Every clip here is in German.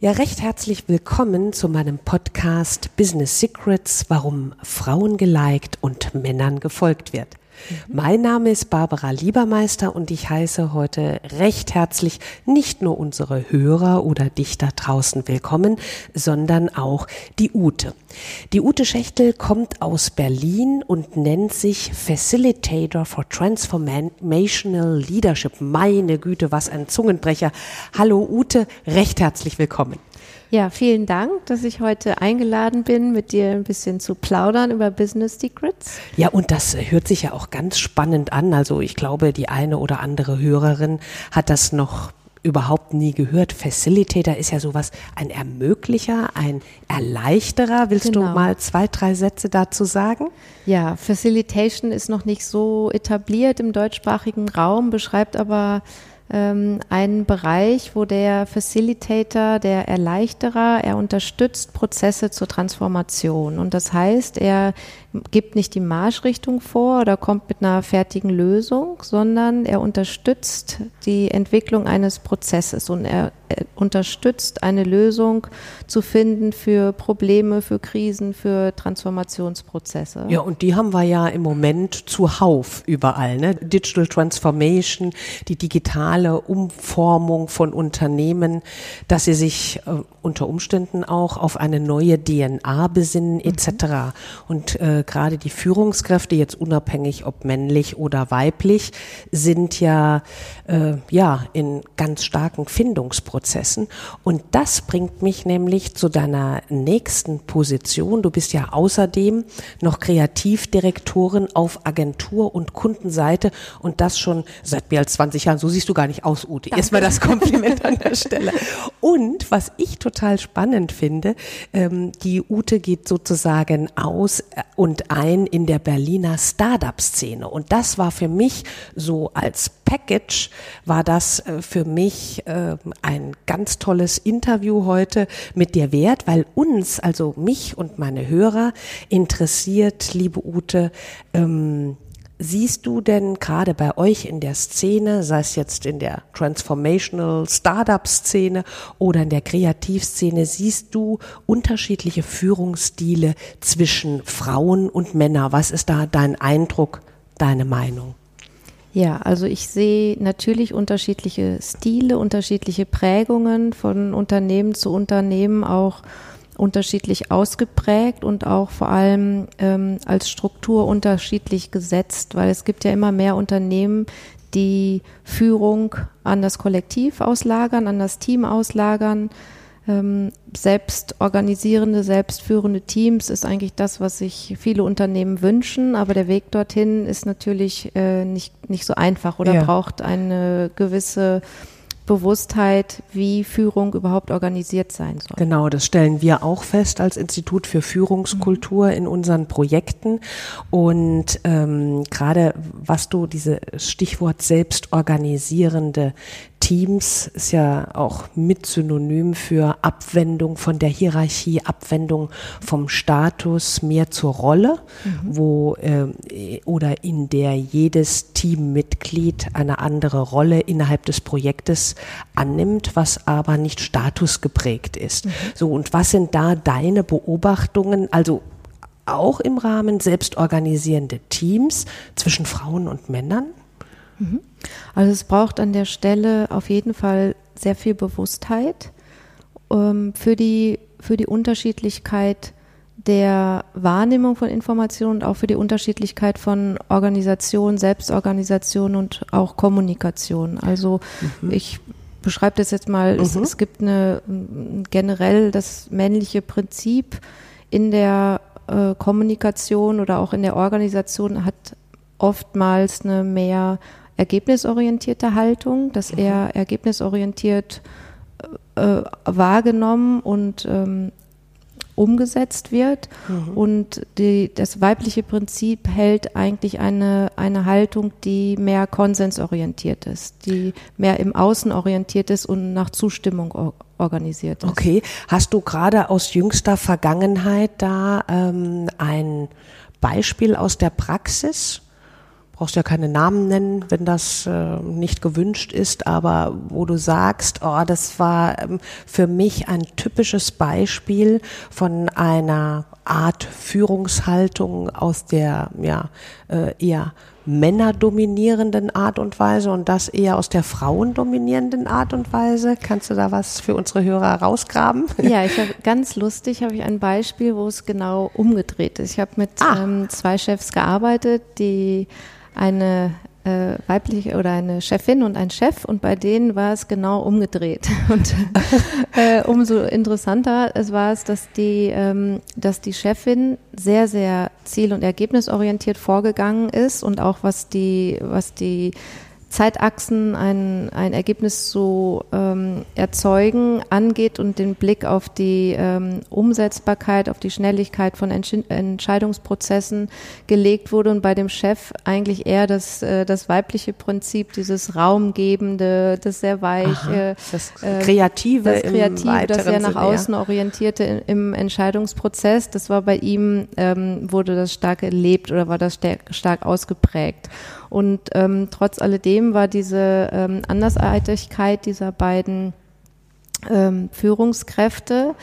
Ja, recht herzlich willkommen zu meinem Podcast Business Secrets, warum Frauen geliked und Männern gefolgt wird. Mein Name ist Barbara Liebermeister und ich heiße heute recht herzlich nicht nur unsere Hörer oder dich da draußen willkommen, sondern auch die Ute. Die Ute Schächtel kommt aus Berlin und nennt sich Facilitator for Transformational Leadership. Meine Güte, was ein Zungenbrecher. Hallo Ute, recht herzlich willkommen. Ja, vielen Dank, dass ich heute eingeladen bin, mit dir ein bisschen zu plaudern über Business Secrets. Ja, und das hört sich ja auch ganz spannend an. Also ich glaube, die eine oder andere Hörerin hat das noch überhaupt nie gehört. Facilitator ist ja sowas, ein Ermöglicher, ein Erleichterer. Willst genau. du mal zwei, drei Sätze dazu sagen? Ja, Facilitation ist noch nicht so etabliert im deutschsprachigen Raum, beschreibt aber ähm, einen Bereich, wo der Facilitator, der Erleichterer, er unterstützt Prozesse zur Transformation. Und das heißt, er gibt nicht die Marschrichtung vor oder kommt mit einer fertigen Lösung, sondern er unterstützt die Entwicklung eines Prozesses und er, er unterstützt eine Lösung zu finden für Probleme, für Krisen, für Transformationsprozesse. Ja, und die haben wir ja im Moment zuhauf überall. Ne? Digital Transformation, die digitale Umformung von Unternehmen, dass sie sich äh, unter Umständen auch auf eine neue DNA besinnen etc. Mhm. Und äh, gerade die Führungskräfte, jetzt unabhängig ob männlich oder weiblich, sind ja, äh, ja in ganz starken Findungsprozessen. Und das bringt mich nämlich zu deiner nächsten Position. Du bist ja außerdem noch Kreativdirektorin auf Agentur- und Kundenseite und das schon seit mehr als 20 Jahren. So siehst du gar nicht aus, Ute. Erstmal das Kompliment an der Stelle. Und was ich total spannend finde, ähm, die Ute geht sozusagen aus äh, und und ein in der Berliner Startup-Szene. Und das war für mich so als Package, war das äh, für mich äh, ein ganz tolles Interview heute mit dir wert, weil uns, also mich und meine Hörer, interessiert, liebe Ute, ähm, Siehst du denn gerade bei euch in der Szene, sei es jetzt in der Transformational Startup Szene oder in der Kreativszene, siehst du unterschiedliche Führungsstile zwischen Frauen und Männern? Was ist da dein Eindruck, deine Meinung? Ja, also ich sehe natürlich unterschiedliche Stile, unterschiedliche Prägungen von Unternehmen zu Unternehmen auch unterschiedlich ausgeprägt und auch vor allem ähm, als Struktur unterschiedlich gesetzt, weil es gibt ja immer mehr Unternehmen, die Führung an das Kollektiv auslagern, an das Team auslagern. Ähm, selbst organisierende, selbstführende Teams ist eigentlich das, was sich viele Unternehmen wünschen, aber der Weg dorthin ist natürlich äh, nicht, nicht so einfach oder ja. braucht eine gewisse Bewusstheit, wie Führung überhaupt organisiert sein soll. Genau, das stellen wir auch fest als Institut für Führungskultur mhm. in unseren Projekten. Und ähm, gerade was du diese Stichwort selbstorganisierende Teams ist ja auch mit Synonym für Abwendung von der Hierarchie, Abwendung vom Status mehr zur Rolle, mhm. wo äh, oder in der jedes Teammitglied eine andere Rolle innerhalb des Projektes annimmt, was aber nicht statusgeprägt ist. Mhm. So und was sind da deine Beobachtungen? Also auch im Rahmen selbstorganisierende Teams zwischen Frauen und Männern? Mhm. Also es braucht an der Stelle auf jeden Fall sehr viel Bewusstheit ähm, für, die, für die Unterschiedlichkeit der Wahrnehmung von Informationen und auch für die Unterschiedlichkeit von Organisation, Selbstorganisation und auch Kommunikation. Also mhm. ich beschreibe das jetzt mal, mhm. es, es, gibt eine generell das männliche Prinzip in der äh, Kommunikation oder auch in der Organisation hat oftmals eine mehr ergebnisorientierte Haltung, dass mhm. er ergebnisorientiert äh, wahrgenommen und ähm, umgesetzt wird. Mhm. Und die, das weibliche Prinzip hält eigentlich eine, eine Haltung, die mehr konsensorientiert ist, die mehr im Außen orientiert ist und nach Zustimmung organisiert ist. Okay, hast du gerade aus jüngster Vergangenheit da ähm, ein Beispiel aus der Praxis? Brauchst ja keine Namen nennen, wenn das äh, nicht gewünscht ist, aber wo du sagst, oh, das war ähm, für mich ein typisches Beispiel von einer Art Führungshaltung aus der ja äh, eher männerdominierenden Art und Weise und das eher aus der frauendominierenden Art und Weise. Kannst du da was für unsere Hörer rausgraben? Ja, ich habe ganz lustig, habe ich ein Beispiel, wo es genau umgedreht ist. Ich habe mit ah. ähm, zwei Chefs gearbeitet, die eine äh, weibliche oder eine Chefin und ein Chef und bei denen war es genau umgedreht. Und äh, umso interessanter es war es, dass die, ähm, dass die Chefin sehr, sehr ziel- und ergebnisorientiert vorgegangen ist und auch was die, was die Zeitachsen ein, ein Ergebnis zu ähm, erzeugen angeht und den Blick auf die ähm, Umsetzbarkeit, auf die Schnelligkeit von Entsch Entscheidungsprozessen gelegt wurde und bei dem Chef eigentlich eher das, äh, das weibliche Prinzip, dieses Raumgebende, das sehr weiche, das äh, Kreative, das, Kreative, das sehr nach außen orientierte in, im Entscheidungsprozess, das war bei ihm, ähm, wurde das stark erlebt oder war das stark, stark ausgeprägt. Und ähm, trotz alledem war diese ähm, Andersartigkeit dieser beiden ähm, Führungskräfte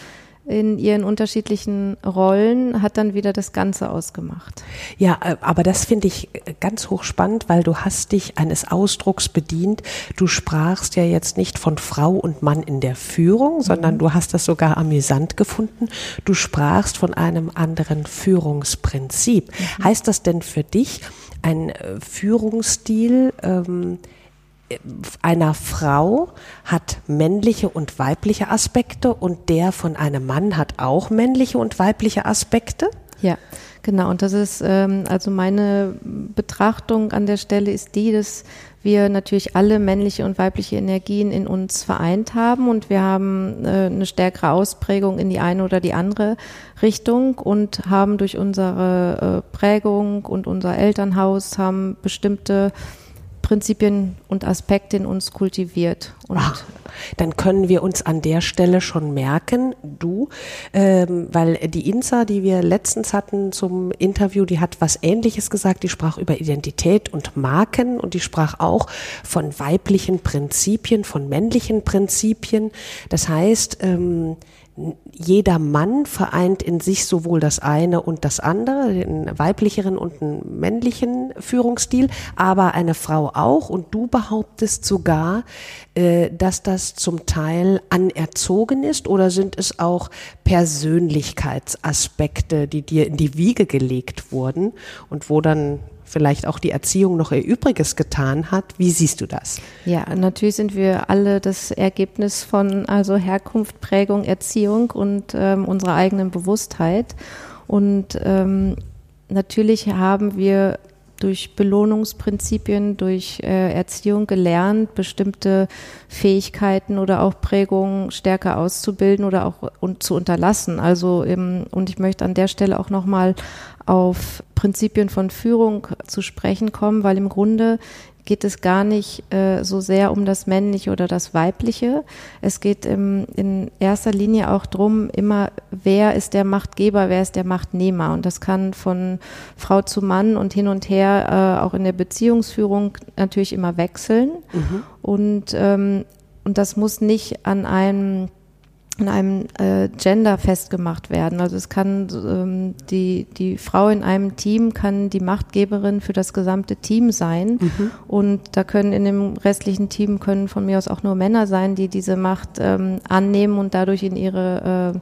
in ihren unterschiedlichen Rollen hat dann wieder das Ganze ausgemacht. Ja, äh, aber das finde ich äh, ganz hochspannend, weil du hast dich eines Ausdrucks bedient. Du sprachst ja jetzt nicht von Frau und Mann in der Führung, sondern mhm. du hast das sogar amüsant gefunden. Du sprachst von einem anderen Führungsprinzip. Mhm. Heißt das denn für dich, ein äh, Führungsstil ähm, einer Frau hat männliche und weibliche Aspekte und der von einem Mann hat auch männliche und weibliche Aspekte? Ja, genau. Und das ist ähm, also meine Betrachtung an der Stelle ist die, dass wir natürlich alle männliche und weibliche Energien in uns vereint haben und wir haben äh, eine stärkere Ausprägung in die eine oder die andere Richtung und haben durch unsere äh, Prägung und unser Elternhaus haben bestimmte Prinzipien und Aspekte in uns kultiviert. Und Ach, dann können wir uns an der Stelle schon merken, du, ähm, weil die Insa, die wir letztens hatten zum Interview, die hat was Ähnliches gesagt. Die sprach über Identität und Marken und die sprach auch von weiblichen Prinzipien, von männlichen Prinzipien. Das heißt, ähm, jeder Mann vereint in sich sowohl das eine und das andere, den weiblicheren und den männlichen Führungsstil, aber eine Frau auch. Und du behauptest sogar, äh, dass das zum Teil anerzogen ist oder sind es auch Persönlichkeitsaspekte, die dir in die Wiege gelegt wurden und wo dann vielleicht auch die Erziehung noch ihr Übriges getan hat. Wie siehst du das? Ja, natürlich sind wir alle das Ergebnis von also Herkunft, Prägung, Erziehung und ähm, unserer eigenen Bewusstheit. Und ähm, natürlich haben wir durch Belohnungsprinzipien, durch äh, Erziehung gelernt, bestimmte Fähigkeiten oder auch Prägungen stärker auszubilden oder auch und zu unterlassen. Also im, und ich möchte an der Stelle auch nochmal auf Prinzipien von Führung zu sprechen kommen, weil im Grunde geht es gar nicht äh, so sehr um das Männliche oder das Weibliche. Es geht im, in erster Linie auch drum, immer, wer ist der Machtgeber, wer ist der Machtnehmer. Und das kann von Frau zu Mann und hin und her äh, auch in der Beziehungsführung natürlich immer wechseln. Mhm. Und, ähm, und das muss nicht an einem in einem äh, Gender festgemacht werden. Also es kann ähm, die die Frau in einem Team kann die Machtgeberin für das gesamte Team sein mhm. und da können in dem restlichen Team können von mir aus auch nur Männer sein, die diese Macht ähm, annehmen und dadurch in ihre äh,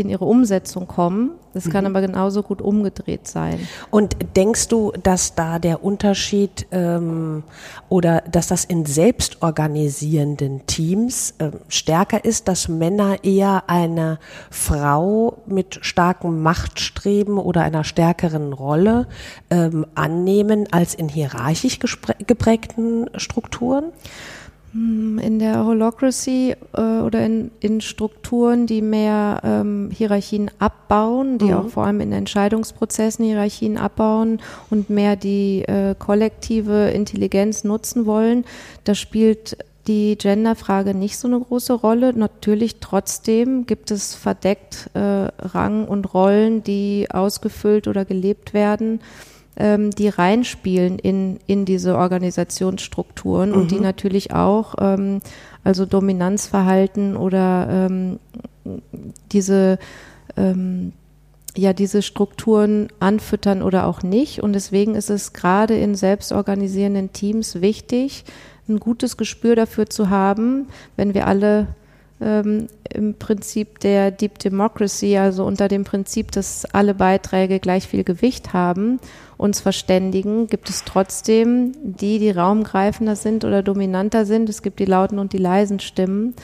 in ihre Umsetzung kommen. Das kann mhm. aber genauso gut umgedreht sein. Und denkst du, dass da der Unterschied ähm, oder dass das in selbstorganisierenden Teams äh, stärker ist, dass Männer eher eine Frau mit starkem Machtstreben oder einer stärkeren Rolle ähm, annehmen als in hierarchisch geprägten Strukturen? Hm, in der Holocracy äh, oder in, in, Strukturen, die mehr ähm, Hierarchien abbauen, die mhm. auch vor allem in Entscheidungsprozessen Hierarchien abbauen und mehr die äh, kollektive Intelligenz nutzen wollen, da spielt die Genderfrage nicht so eine große Rolle. Natürlich trotzdem gibt es verdeckt äh, Rang und Rollen, die ausgefüllt oder gelebt werden ähm, die reinspielen in, in diese Organisationsstrukturen mhm. und die mhm. natürlich auch ähm, also Dominanzverhalten oder ähm, diese ähm, ja diese Strukturen anfüttern oder auch nicht. Und deswegen ist es gerade in selbstorganisierenden Teams wichtig, ein gutes Gespür dafür zu haben, wenn wir alle ähm, im Prinzip der Deep Democracy, also unter dem Prinzip, dass alle Beiträge gleich viel Gewicht haben, uns verständigen, gibt es trotzdem die, die raumgreifender sind oder dominanter sind. Es gibt die lauten und die leisen Stimmen.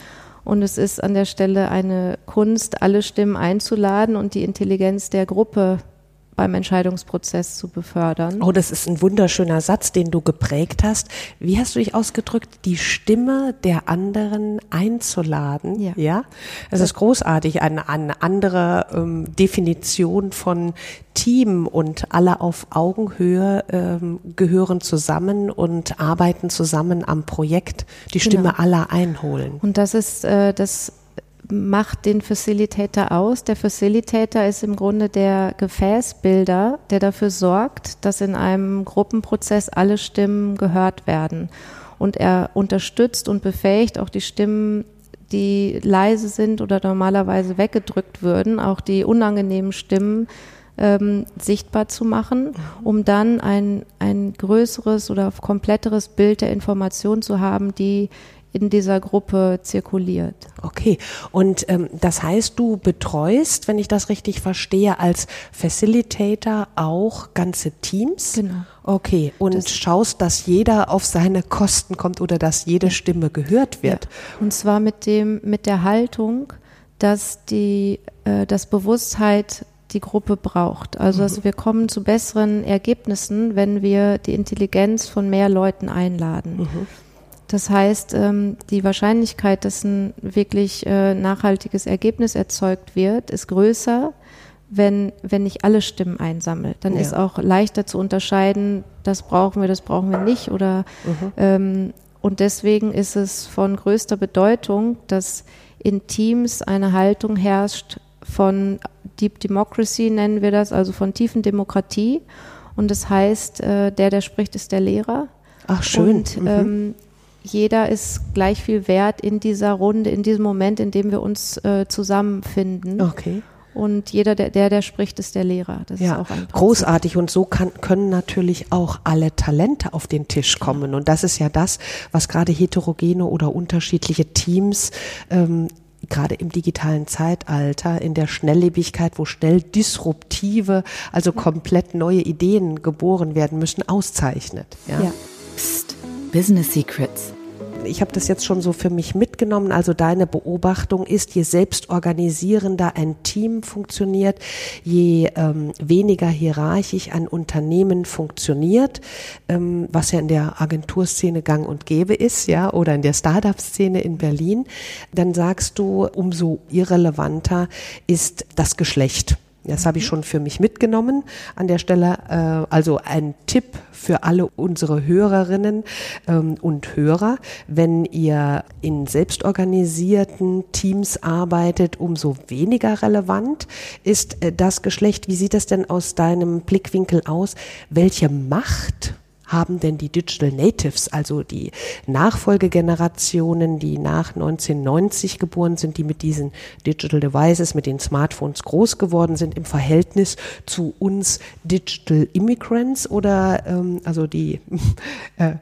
Und es ist an der Stelle eine Kunst, alle Stimmen einzuladen und die Intelligenz der Gruppe beim Entscheidungsprozess zu befördern. Oh, das ist ein wunderschöner Satz, den du geprägt hast. Wie hast du dich ausgedrückt, die Stimme der anderen einzuladen? Ja. ja? Das ist großartig, eine, eine andere ähm, Definition von Team und alle auf Augenhöhe ähm, gehören zusammen und arbeiten zusammen am Projekt, die Stimme genau. aller einholen. Und das ist äh, das macht den Facilitator aus. Der Facilitator ist im Grunde der Gefäßbilder, der dafür sorgt, dass in einem Gruppenprozess alle Stimmen gehört werden. Und er unterstützt und befähigt auch die Stimmen, die leise sind oder normalerweise weggedrückt würden, auch die unangenehmen Stimmen ähm, sichtbar zu machen, um dann ein, ein größeres oder kompletteres Bild der Information zu haben, die in dieser Gruppe zirkuliert. Okay, und ähm, das heißt, du betreust, wenn ich das richtig verstehe, als Facilitator auch ganze Teams? Genau. Okay, und das schaust, dass jeder auf seine Kosten kommt oder dass jede Stimme gehört wird. Ja. Und zwar mit dem, mit der Haltung, dass die, äh, das Bewusstheit die Gruppe braucht. Also, also wir kommen zu besseren Ergebnissen, wenn wir die Intelligenz von mehr Leuten einladen. Mhm. Das heißt, ähm, die Wahrscheinlichkeit, dass ein wirklich äh, nachhaltiges Ergebnis erzeugt wird, ist größer, wenn, wenn ich alle Stimmen einsammle. Dann ja. ist auch leichter zu unterscheiden, das brauchen wir, das brauchen wir nicht. Oder mhm. ähm, und deswegen ist es von größter Bedeutung, dass in Teams eine Haltung herrscht von Deep Democracy nennen wir das, also von tiefen Demokratie. Und das heißt, äh, der, der spricht, ist der Lehrer. Ach schön. Und mhm. Jeder ist gleich viel wert in dieser Runde, in diesem Moment, in dem wir uns äh, zusammenfinden. Okay. Und jeder, der, der, der spricht, ist der Lehrer. Das ja, ist auch ein großartig. Und so kann, können natürlich auch alle Talente auf den Tisch kommen. Und das ist ja das, was gerade heterogene oder unterschiedliche Teams ähm, gerade im digitalen Zeitalter, in der Schnelllebigkeit, wo schnell disruptive, also komplett neue Ideen geboren werden müssen, auszeichnet. Ja. ja. Psst, Business Secrets ich habe das jetzt schon so für mich mitgenommen. Also deine Beobachtung ist, je selbstorganisierender ein Team funktioniert, je ähm, weniger hierarchisch ein Unternehmen funktioniert, ähm, was ja in der Agenturszene gang und gäbe ist, ja, oder in der Startup-Szene in Berlin, dann sagst du, umso irrelevanter ist das Geschlecht. Das habe ich schon für mich mitgenommen an der Stelle. Äh, also ein Tipp für alle unsere Hörerinnen ähm, und Hörer, wenn ihr in selbstorganisierten Teams arbeitet, umso weniger relevant ist äh, das Geschlecht. Wie sieht das denn aus deinem Blickwinkel aus? Welche Macht haben denn die Digital Natives, also die Nachfolgegenerationen, die nach 1990 geboren sind, die mit diesen Digital Devices, mit den Smartphones groß geworden sind, im Verhältnis zu uns Digital Immigrants oder ähm, also die äh,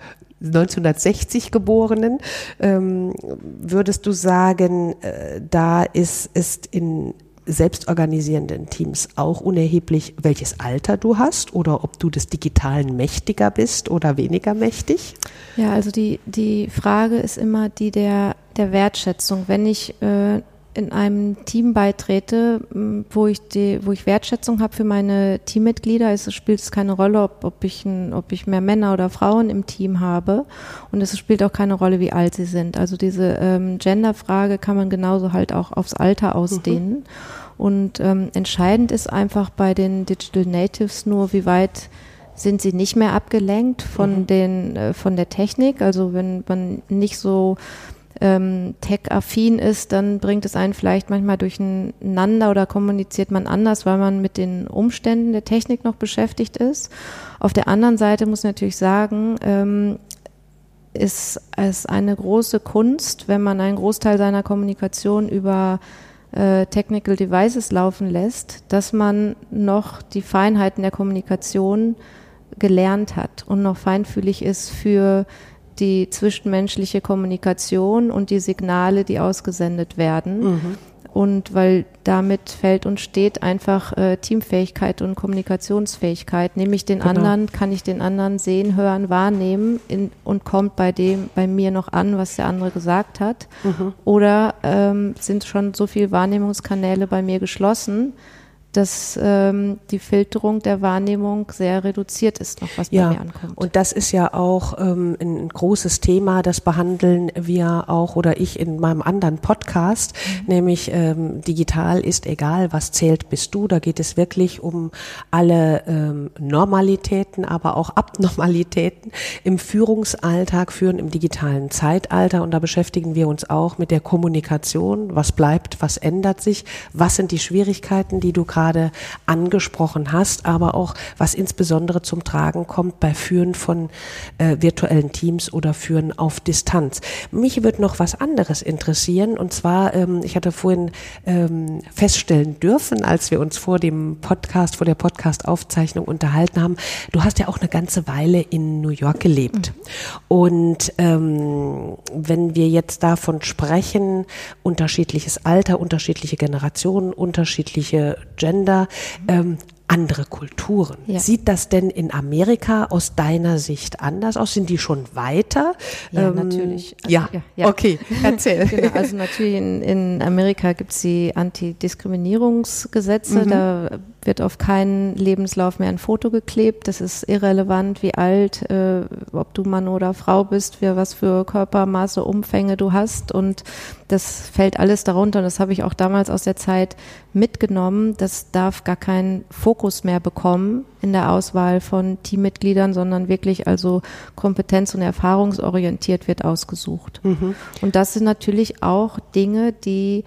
1960 Geborenen, ähm, würdest du sagen, äh, da ist, ist in selbstorganisierenden Teams auch unerheblich, welches Alter du hast oder ob du des Digitalen mächtiger bist oder weniger mächtig? Ja, also die, die Frage ist immer die der, der Wertschätzung. Wenn ich äh, in einem Team beitrete, wo ich die, wo ich Wertschätzung habe für meine Teammitglieder, es spielt es keine Rolle, ob, ob ich ein, ob ich mehr Männer oder Frauen im Team habe und es spielt auch keine Rolle, wie alt sie sind. Also diese ähm, Genderfrage kann man genauso halt auch aufs Alter ausdehnen. Mhm. Und ähm, entscheidend ist einfach bei den Digital Natives nur, wie weit sind sie nicht mehr abgelenkt von mhm. den äh, von der Technik. Also wenn man nicht so ähm, tech-affin ist, dann bringt es einen vielleicht manchmal durcheinander oder kommuniziert man anders, weil man mit den Umständen der Technik noch beschäftigt ist. Auf der anderen Seite muss ich natürlich sagen, ähm, ist es eine große Kunst, wenn man einen Großteil seiner Kommunikation über äh, Technical Devices laufen lässt, dass man noch die Feinheiten der Kommunikation gelernt hat und noch feinfühlig ist für die zwischenmenschliche Kommunikation und die Signale, die ausgesendet werden. Mhm. Und weil damit fällt und steht einfach äh, Teamfähigkeit und Kommunikationsfähigkeit. Nehme ich den genau. anderen, kann ich den anderen sehen, hören, wahrnehmen in, und kommt bei dem, bei mir noch an, was der andere gesagt hat. Mhm. Oder ähm, sind schon so viele Wahrnehmungskanäle bei mir geschlossen, dass ähm, die Filterung der Wahrnehmung sehr reduziert ist, noch was ja, bei mir ankommt. Und das ist ja auch ähm, ein großes Thema, das behandeln wir auch oder ich in meinem anderen Podcast, mhm. nämlich ähm, digital ist egal, was zählt bist du. Da geht es wirklich um alle ähm, Normalitäten, aber auch Abnormalitäten im Führungsalltag, führen im digitalen Zeitalter. Und da beschäftigen wir uns auch mit der Kommunikation. Was bleibt, was ändert sich, was sind die Schwierigkeiten, die du gerade gerade angesprochen hast, aber auch was insbesondere zum Tragen kommt bei Führen von äh, virtuellen Teams oder Führen auf Distanz. Mich würde noch was anderes interessieren und zwar, ähm, ich hatte vorhin ähm, feststellen dürfen, als wir uns vor dem Podcast, vor der Podcast-Aufzeichnung unterhalten haben, du hast ja auch eine ganze Weile in New York gelebt. Mhm. Und ähm, wenn wir jetzt davon sprechen, unterschiedliches Alter, unterschiedliche Generationen, unterschiedliche Gender, Länder ähm, andere Kulturen. Ja. Sieht das denn in Amerika aus deiner Sicht anders aus? Sind die schon weiter? Ja, ähm, natürlich. Also, ja. ja, ja, okay, erzähl. genau, also natürlich in, in Amerika gibt es die Antidiskriminierungsgesetze. Mhm. Da wird auf keinen Lebenslauf mehr ein Foto geklebt. Das ist irrelevant, wie alt, äh, ob du Mann oder Frau bist, für was für Körpermaße, Umfänge du hast. Und das fällt alles darunter. Und das habe ich auch damals aus der Zeit mitgenommen. Das darf gar keinen Fokus mehr bekommen in der Auswahl von Teammitgliedern, sondern wirklich also kompetenz- und erfahrungsorientiert wird ausgesucht. Mhm. Und das sind natürlich auch Dinge, die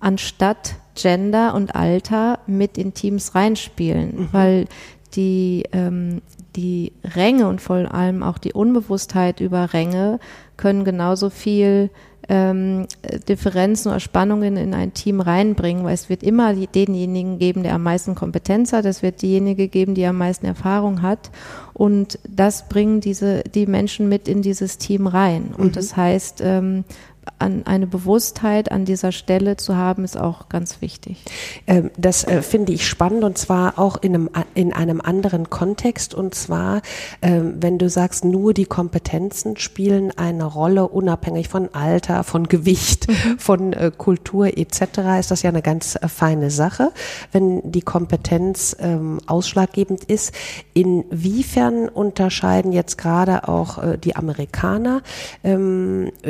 anstatt Gender und Alter mit in Teams reinspielen, mhm. weil die, ähm, die Ränge und vor allem auch die Unbewusstheit über Ränge können genauso viel ähm, Differenzen oder Spannungen in ein Team reinbringen, weil es wird immer denjenigen geben, der am meisten Kompetenz hat, es wird diejenige geben, die am meisten Erfahrung hat. Und das bringen diese die Menschen mit in dieses Team rein. Und mhm. das heißt ähm, an eine Bewusstheit an dieser Stelle zu haben, ist auch ganz wichtig. Ähm, das äh, finde ich spannend und zwar auch in einem, in einem anderen Kontext und zwar, ähm, wenn du sagst, nur die Kompetenzen spielen eine Rolle, unabhängig von Alter, von Gewicht, mhm. von äh, Kultur etc., ist das ja eine ganz äh, feine Sache. Wenn die Kompetenz ähm, ausschlaggebend ist, inwiefern unterscheiden jetzt gerade auch die Amerikaner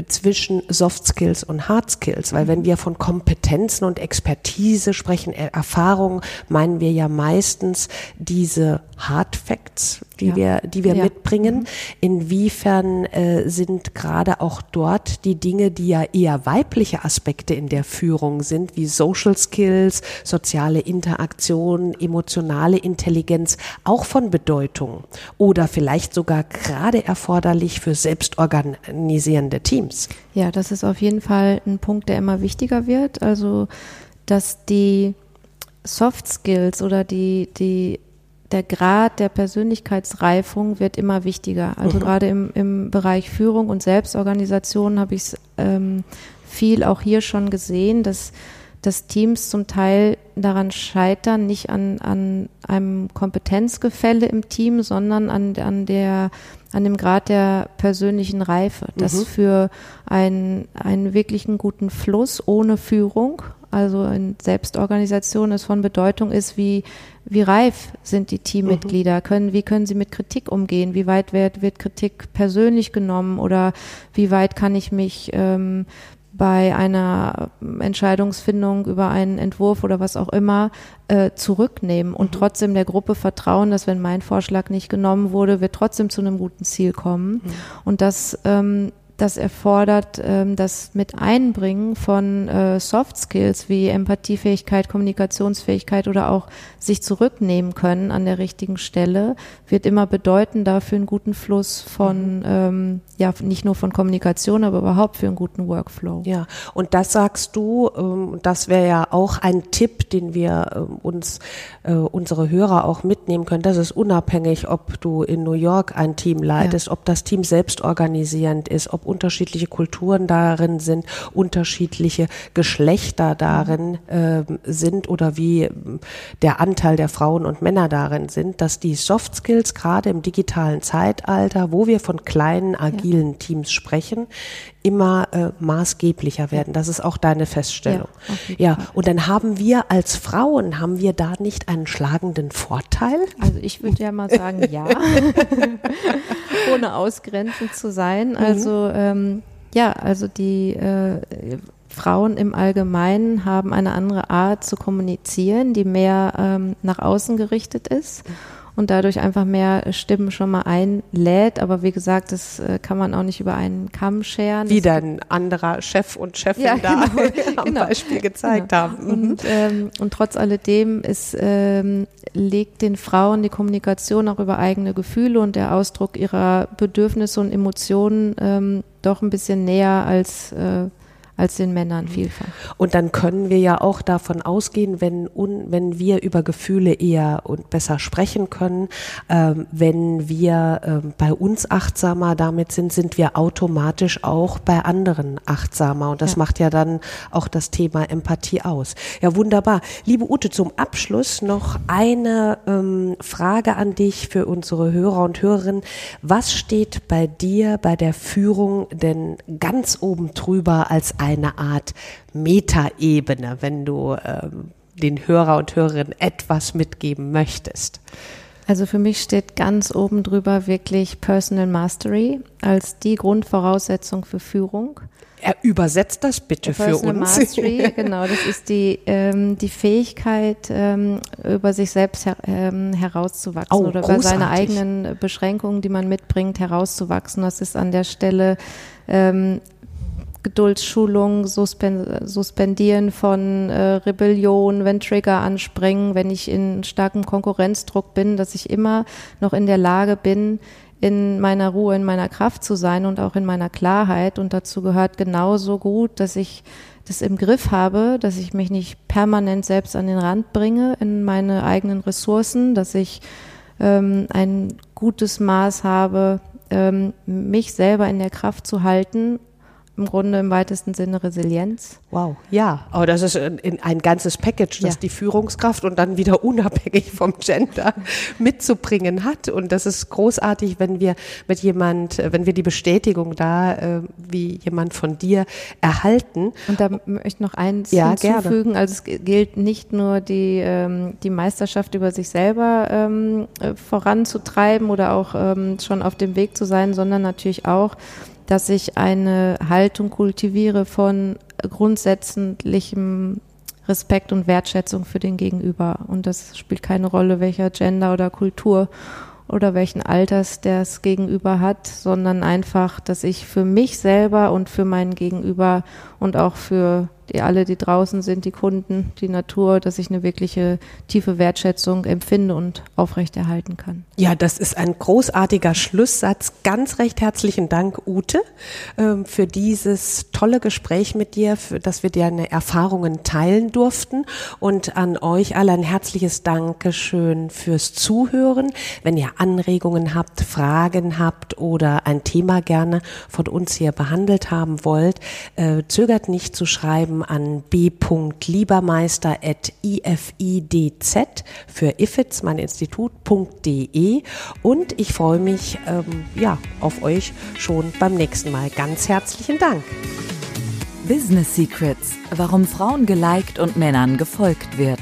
zwischen Soft Soft Skills und Hard Skills, weil wenn wir von Kompetenzen und Expertise sprechen, Erfahrung, meinen wir ja meistens diese Hard Facts, die ja. wir, die wir ja. mitbringen. Mhm. Inwiefern äh, sind gerade auch dort die Dinge, die ja eher weibliche Aspekte in der Führung sind, wie Social Skills, soziale Interaktion, emotionale Intelligenz, auch von Bedeutung oder vielleicht sogar gerade erforderlich für selbstorganisierende Teams? Ja, das ist auf jeden Fall ein Punkt, der immer wichtiger wird. Also, dass die Soft Skills oder die, die der Grad der Persönlichkeitsreifung wird immer wichtiger. Also mhm. gerade im, im Bereich Führung und Selbstorganisation habe ich es ähm, viel auch hier schon gesehen, dass dass Teams zum Teil daran scheitern, nicht an, an einem Kompetenzgefälle im Team, sondern an, an der an dem Grad der persönlichen Reife, dass mhm. für einen, einen wirklichen guten Fluss ohne Führung, also in Selbstorganisation es von Bedeutung ist, wie, wie reif sind die Teammitglieder, mhm. können, wie können sie mit Kritik umgehen, wie weit wird, wird Kritik persönlich genommen oder wie weit kann ich mich ähm, bei einer Entscheidungsfindung über einen Entwurf oder was auch immer äh, zurücknehmen und mhm. trotzdem der Gruppe vertrauen, dass wenn mein Vorschlag nicht genommen wurde, wir trotzdem zu einem guten Ziel kommen. Mhm. Und das ähm, das erfordert ähm, das mit Einbringen von äh, Soft Skills wie Empathiefähigkeit, Kommunikationsfähigkeit oder auch sich zurücknehmen können an der richtigen Stelle, wird immer bedeuten dafür einen guten Fluss von, mhm. ähm, ja, nicht nur von Kommunikation, aber überhaupt für einen guten Workflow. Ja, und das sagst du, ähm, das wäre ja auch ein Tipp, den wir äh, uns, äh, unsere Hörer auch mitnehmen können. Das ist unabhängig, ob du in New York ein Team leitest, ja. ob das Team selbst organisierend ist, ob unterschiedliche Kulturen darin sind, unterschiedliche Geschlechter darin äh, sind oder wie der Anteil der Frauen und Männer darin sind, dass die Soft Skills gerade im digitalen Zeitalter, wo wir von kleinen, agilen ja. Teams sprechen, immer äh, maßgeblicher werden. Das ist auch deine Feststellung. Ja, ja, und dann haben wir als Frauen, haben wir da nicht einen schlagenden Vorteil? Also ich würde ja mal sagen, ja, ohne ausgrenzend zu sein. Mhm. Also ähm, ja, also die äh, Frauen im Allgemeinen haben eine andere Art zu kommunizieren, die mehr ähm, nach außen gerichtet ist. Mhm und dadurch einfach mehr Stimmen schon mal einlädt. Aber wie gesagt, das äh, kann man auch nicht über einen Kamm scheren. Wie dann anderer Chef und Chefin ja, da genau, am genau, Beispiel gezeigt genau. haben. Mhm. Und, ähm, und trotz alledem ist, ähm, legt den Frauen die Kommunikation auch über eigene Gefühle und der Ausdruck ihrer Bedürfnisse und Emotionen ähm, doch ein bisschen näher als äh, als den Männern mhm. vielfach. Und dann können wir ja auch davon ausgehen, wenn, un, wenn wir über Gefühle eher und besser sprechen können, ähm, wenn wir ähm, bei uns achtsamer damit sind, sind wir automatisch auch bei anderen achtsamer. Und das ja. macht ja dann auch das Thema Empathie aus. Ja, wunderbar. Liebe Ute, zum Abschluss noch eine ähm, Frage an dich für unsere Hörer und Hörerinnen. Was steht bei dir bei der Führung denn ganz oben drüber als eine Art Metaebene, wenn du ähm, den Hörer und Hörerinnen etwas mitgeben möchtest? Also für mich steht ganz oben drüber wirklich Personal Mastery als die Grundvoraussetzung für Führung. Er übersetzt das bitte für uns. Mastery, genau, das ist die, ähm, die Fähigkeit, ähm, über sich selbst her, ähm, herauszuwachsen oh, oder großartig. über seine eigenen Beschränkungen, die man mitbringt, herauszuwachsen. Das ist an der Stelle ähm, Geduldsschulung, Suspen Suspendieren von äh, Rebellion, wenn Trigger anspringen, wenn ich in starkem Konkurrenzdruck bin, dass ich immer noch in der Lage bin, in meiner Ruhe, in meiner Kraft zu sein und auch in meiner Klarheit. Und dazu gehört genauso gut, dass ich das im Griff habe, dass ich mich nicht permanent selbst an den Rand bringe in meine eigenen Ressourcen, dass ich ähm, ein gutes Maß habe, ähm, mich selber in der Kraft zu halten im Grunde im weitesten Sinne Resilienz. Wow, ja, aber das ist ein, ein ganzes Package, das ja. die Führungskraft und dann wieder unabhängig vom Gender mitzubringen hat. Und das ist großartig, wenn wir mit jemand, wenn wir die Bestätigung da, äh, wie jemand von dir erhalten. Und da möchte ich noch eins ja, hinzufügen. Gerne. Also es gilt nicht nur die, ähm, die Meisterschaft über sich selber ähm, äh, voranzutreiben oder auch ähm, schon auf dem Weg zu sein, sondern natürlich auch dass ich eine Haltung kultiviere von grundsätzlichem Respekt und Wertschätzung für den Gegenüber. Und das spielt keine Rolle, welcher Gender oder Kultur oder welchen Alters der es Gegenüber hat, sondern einfach, dass ich für mich selber und für meinen Gegenüber und auch für die alle, die draußen sind, die Kunden, die Natur, dass ich eine wirkliche tiefe Wertschätzung empfinde und aufrechterhalten kann. Ja, das ist ein großartiger Schlusssatz. Ganz recht herzlichen Dank, Ute, ähm, für dieses tolle Gespräch mit dir, für, dass wir deine Erfahrungen teilen durften. Und an euch alle ein herzliches Dankeschön fürs Zuhören. Wenn ihr Anregungen habt, Fragen habt oder ein Thema gerne von uns hier behandelt haben wollt, äh, zögert nicht zu schreiben an b.liebermeister.ifidz für ifitz, mein Institut.de und ich freue mich ähm, ja, auf euch schon beim nächsten Mal. Ganz herzlichen Dank. Business Secrets, warum Frauen geliked und Männern gefolgt wird.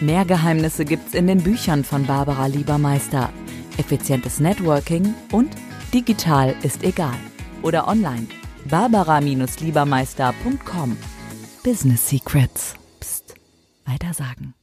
Mehr Geheimnisse gibt's in den Büchern von Barbara Liebermeister. Effizientes Networking und digital ist egal. Oder online. Barbara-Liebermeister.com. Business Secrets. Psst. Weiter sagen.